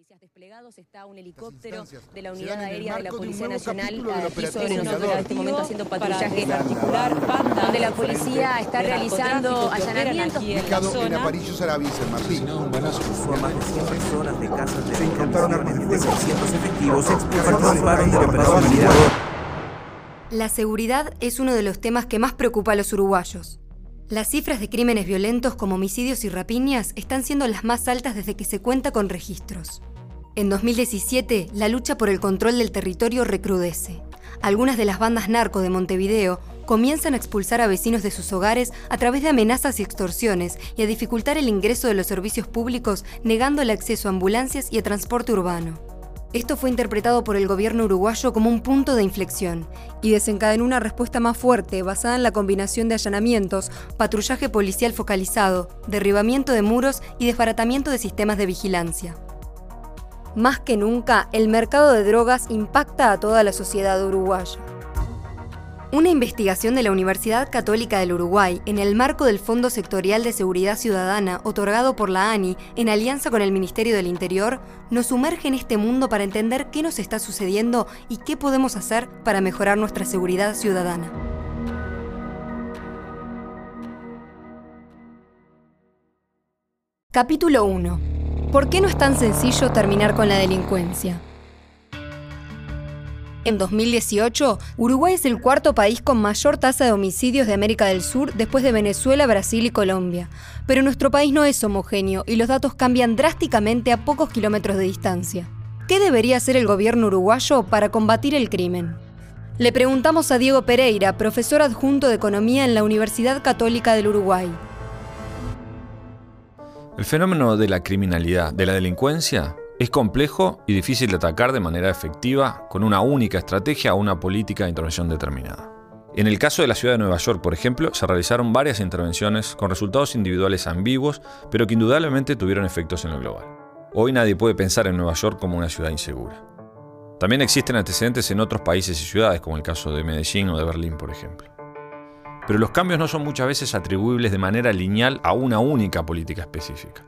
policías desplegados, está un helicóptero de la unidad aérea de la Policía Nacional aquí sobre nosotros en este momento haciendo patrullaje articular, donde la policía está realizando allanamientos en la zona. en Aparicio Sarabia San Martín. Buenas formas de 100 personas de casas de Se encontraron armas de 600 efectivos participaron de la operación La seguridad es uno de los temas que más preocupa a los uruguayos. Las cifras de crímenes violentos como homicidios y rapiñas están siendo las más altas desde que se cuenta con registros. En 2017, la lucha por el control del territorio recrudece. Algunas de las bandas narco de Montevideo comienzan a expulsar a vecinos de sus hogares a través de amenazas y extorsiones y a dificultar el ingreso de los servicios públicos negando el acceso a ambulancias y a transporte urbano. Esto fue interpretado por el gobierno uruguayo como un punto de inflexión y desencadenó una respuesta más fuerte basada en la combinación de allanamientos, patrullaje policial focalizado, derribamiento de muros y desbaratamiento de sistemas de vigilancia. Más que nunca, el mercado de drogas impacta a toda la sociedad uruguaya. Una investigación de la Universidad Católica del Uruguay en el marco del Fondo Sectorial de Seguridad Ciudadana otorgado por la ANI en alianza con el Ministerio del Interior nos sumerge en este mundo para entender qué nos está sucediendo y qué podemos hacer para mejorar nuestra seguridad ciudadana. Capítulo 1. ¿Por qué no es tan sencillo terminar con la delincuencia? En 2018, Uruguay es el cuarto país con mayor tasa de homicidios de América del Sur después de Venezuela, Brasil y Colombia. Pero nuestro país no es homogéneo y los datos cambian drásticamente a pocos kilómetros de distancia. ¿Qué debería hacer el gobierno uruguayo para combatir el crimen? Le preguntamos a Diego Pereira, profesor adjunto de Economía en la Universidad Católica del Uruguay. El fenómeno de la criminalidad, de la delincuencia, es complejo y difícil de atacar de manera efectiva con una única estrategia o una política de intervención determinada. En el caso de la ciudad de Nueva York, por ejemplo, se realizaron varias intervenciones con resultados individuales ambiguos, pero que indudablemente tuvieron efectos en lo global. Hoy nadie puede pensar en Nueva York como una ciudad insegura. También existen antecedentes en otros países y ciudades, como el caso de Medellín o de Berlín, por ejemplo. Pero los cambios no son muchas veces atribuibles de manera lineal a una única política específica.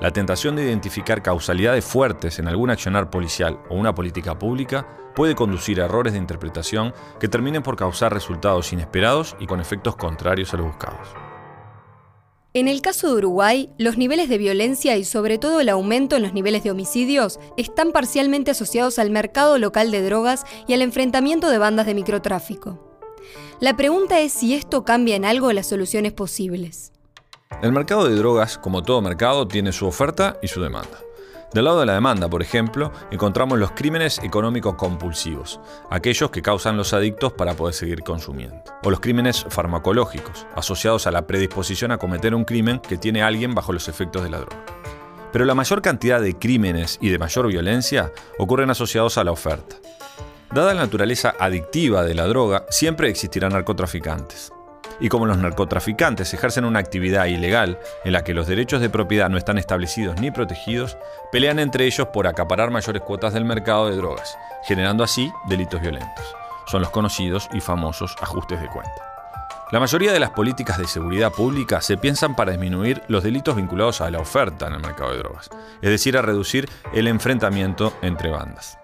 La tentación de identificar causalidades fuertes en algún accionar policial o una política pública puede conducir a errores de interpretación que terminen por causar resultados inesperados y con efectos contrarios a los buscados. En el caso de Uruguay, los niveles de violencia y sobre todo el aumento en los niveles de homicidios están parcialmente asociados al mercado local de drogas y al enfrentamiento de bandas de microtráfico. La pregunta es si esto cambia en algo las soluciones posibles. El mercado de drogas, como todo mercado, tiene su oferta y su demanda. Del lado de la demanda, por ejemplo, encontramos los crímenes económicos compulsivos, aquellos que causan los adictos para poder seguir consumiendo, o los crímenes farmacológicos, asociados a la predisposición a cometer un crimen que tiene alguien bajo los efectos de la droga. Pero la mayor cantidad de crímenes y de mayor violencia ocurren asociados a la oferta. Dada la naturaleza adictiva de la droga, siempre existirán narcotraficantes. Y como los narcotraficantes ejercen una actividad ilegal en la que los derechos de propiedad no están establecidos ni protegidos, pelean entre ellos por acaparar mayores cuotas del mercado de drogas, generando así delitos violentos. Son los conocidos y famosos ajustes de cuenta. La mayoría de las políticas de seguridad pública se piensan para disminuir los delitos vinculados a la oferta en el mercado de drogas, es decir, a reducir el enfrentamiento entre bandas.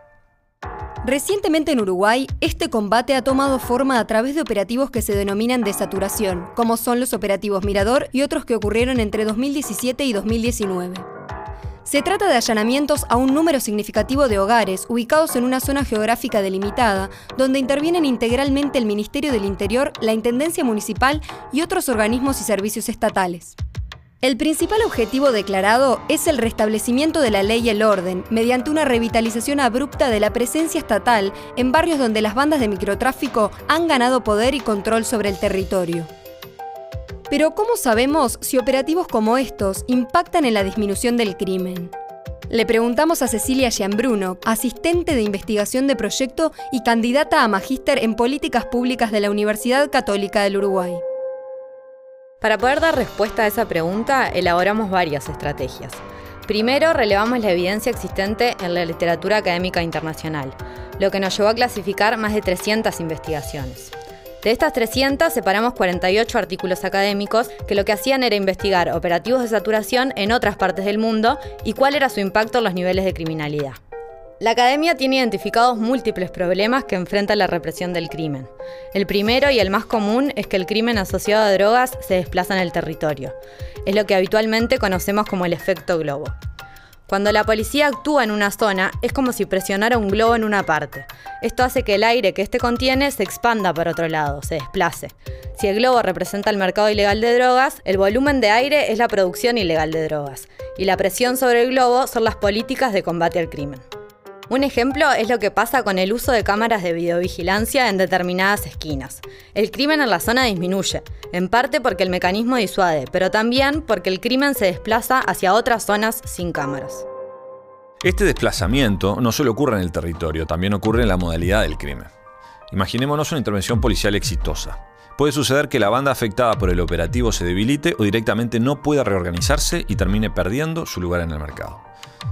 Recientemente en Uruguay, este combate ha tomado forma a través de operativos que se denominan de saturación, como son los operativos Mirador y otros que ocurrieron entre 2017 y 2019. Se trata de allanamientos a un número significativo de hogares ubicados en una zona geográfica delimitada, donde intervienen integralmente el Ministerio del Interior, la Intendencia Municipal y otros organismos y servicios estatales. El principal objetivo declarado es el restablecimiento de la ley y el orden, mediante una revitalización abrupta de la presencia estatal en barrios donde las bandas de microtráfico han ganado poder y control sobre el territorio. Pero ¿cómo sabemos si operativos como estos impactan en la disminución del crimen? Le preguntamos a Cecilia Gianbruno, asistente de investigación de proyecto y candidata a magíster en políticas públicas de la Universidad Católica del Uruguay. Para poder dar respuesta a esa pregunta, elaboramos varias estrategias. Primero, relevamos la evidencia existente en la literatura académica internacional, lo que nos llevó a clasificar más de 300 investigaciones. De estas 300 separamos 48 artículos académicos que lo que hacían era investigar operativos de saturación en otras partes del mundo y cuál era su impacto en los niveles de criminalidad. La academia tiene identificados múltiples problemas que enfrenta la represión del crimen. El primero y el más común es que el crimen asociado a drogas se desplaza en el territorio. Es lo que habitualmente conocemos como el efecto globo. Cuando la policía actúa en una zona, es como si presionara un globo en una parte. Esto hace que el aire que éste contiene se expanda para otro lado, se desplace. Si el globo representa el mercado ilegal de drogas, el volumen de aire es la producción ilegal de drogas, y la presión sobre el globo son las políticas de combate al crimen. Un ejemplo es lo que pasa con el uso de cámaras de videovigilancia en determinadas esquinas. El crimen en la zona disminuye, en parte porque el mecanismo disuade, pero también porque el crimen se desplaza hacia otras zonas sin cámaras. Este desplazamiento no solo ocurre en el territorio, también ocurre en la modalidad del crimen. Imaginémonos una intervención policial exitosa. Puede suceder que la banda afectada por el operativo se debilite o directamente no pueda reorganizarse y termine perdiendo su lugar en el mercado.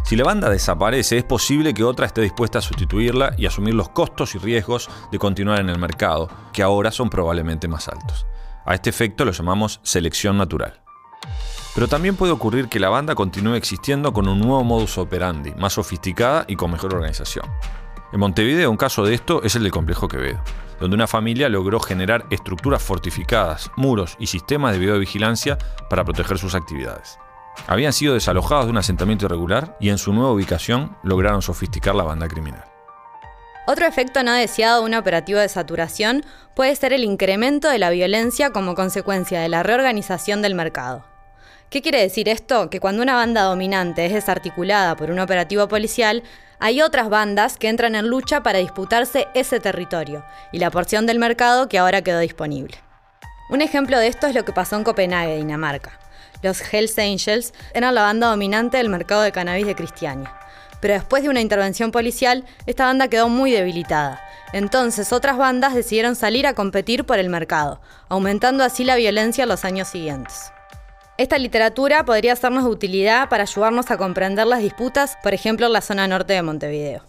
Si la banda desaparece, es posible que otra esté dispuesta a sustituirla y asumir los costos y riesgos de continuar en el mercado, que ahora son probablemente más altos. A este efecto lo llamamos selección natural. Pero también puede ocurrir que la banda continúe existiendo con un nuevo modus operandi, más sofisticada y con mejor organización. En Montevideo un caso de esto es el del complejo Quevedo, donde una familia logró generar estructuras fortificadas, muros y sistemas de videovigilancia para proteger sus actividades. Habían sido desalojados de un asentamiento irregular y en su nueva ubicación lograron sofisticar la banda criminal. Otro efecto no deseado de un operativo de saturación puede ser el incremento de la violencia como consecuencia de la reorganización del mercado. ¿Qué quiere decir esto? Que cuando una banda dominante es desarticulada por un operativo policial, hay otras bandas que entran en lucha para disputarse ese territorio y la porción del mercado que ahora quedó disponible. Un ejemplo de esto es lo que pasó en Copenhague, Dinamarca. Los Hells Angels eran la banda dominante del mercado de cannabis de Cristiania. Pero después de una intervención policial, esta banda quedó muy debilitada. Entonces otras bandas decidieron salir a competir por el mercado, aumentando así la violencia en los años siguientes. Esta literatura podría sernos de utilidad para ayudarnos a comprender las disputas, por ejemplo, en la zona norte de Montevideo.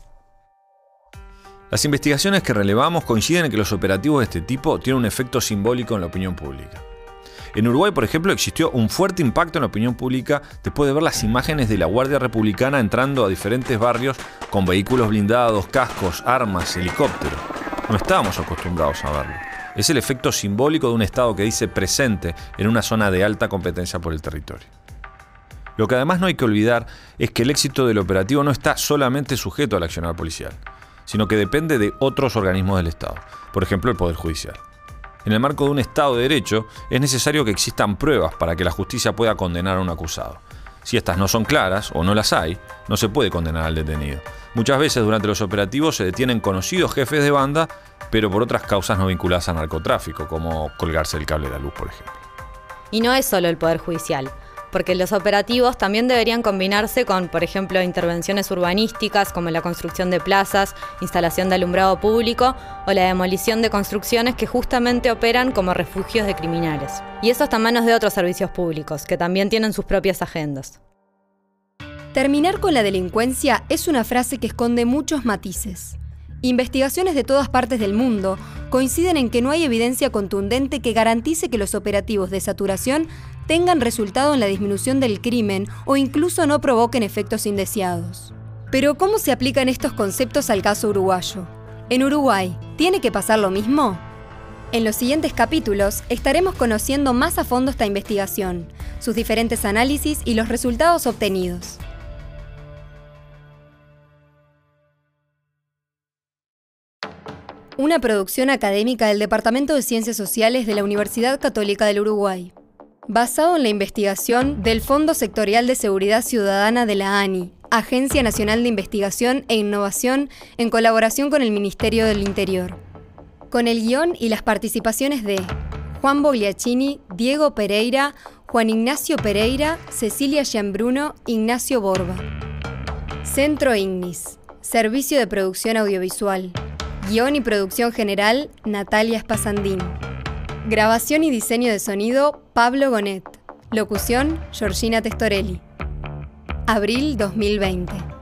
Las investigaciones que relevamos coinciden en que los operativos de este tipo tienen un efecto simbólico en la opinión pública. En Uruguay, por ejemplo, existió un fuerte impacto en la opinión pública después de ver las imágenes de la Guardia Republicana entrando a diferentes barrios con vehículos blindados, cascos, armas, helicópteros. No estábamos acostumbrados a verlo. Es el efecto simbólico de un Estado que dice presente en una zona de alta competencia por el territorio. Lo que además no hay que olvidar es que el éxito del operativo no está solamente sujeto al accionar policial, sino que depende de otros organismos del Estado, por ejemplo el Poder Judicial. En el marco de un Estado de Derecho, es necesario que existan pruebas para que la justicia pueda condenar a un acusado. Si estas no son claras o no las hay, no se puede condenar al detenido. Muchas veces durante los operativos se detienen conocidos jefes de banda, pero por otras causas no vinculadas a narcotráfico, como colgarse el cable de la luz, por ejemplo. Y no es solo el Poder Judicial porque los operativos también deberían combinarse con, por ejemplo, intervenciones urbanísticas como la construcción de plazas, instalación de alumbrado público o la demolición de construcciones que justamente operan como refugios de criminales. Y eso está en manos de otros servicios públicos, que también tienen sus propias agendas. Terminar con la delincuencia es una frase que esconde muchos matices. Investigaciones de todas partes del mundo coinciden en que no hay evidencia contundente que garantice que los operativos de saturación tengan resultado en la disminución del crimen o incluso no provoquen efectos indeseados. Pero ¿cómo se aplican estos conceptos al caso uruguayo? En Uruguay, ¿tiene que pasar lo mismo? En los siguientes capítulos estaremos conociendo más a fondo esta investigación, sus diferentes análisis y los resultados obtenidos. Una producción académica del Departamento de Ciencias Sociales de la Universidad Católica del Uruguay basado en la investigación del Fondo Sectorial de Seguridad Ciudadana de la ANI, Agencia Nacional de Investigación e Innovación, en colaboración con el Ministerio del Interior. Con el guion y las participaciones de Juan Bogliacini, Diego Pereira, Juan Ignacio Pereira, Cecilia Gianbruno, Ignacio Borba. Centro Ignis, Servicio de Producción Audiovisual. Guión y producción general, Natalia Spasandín. Grabación y diseño de sonido, Pablo Gonet. Locución, Georgina Testorelli. Abril 2020.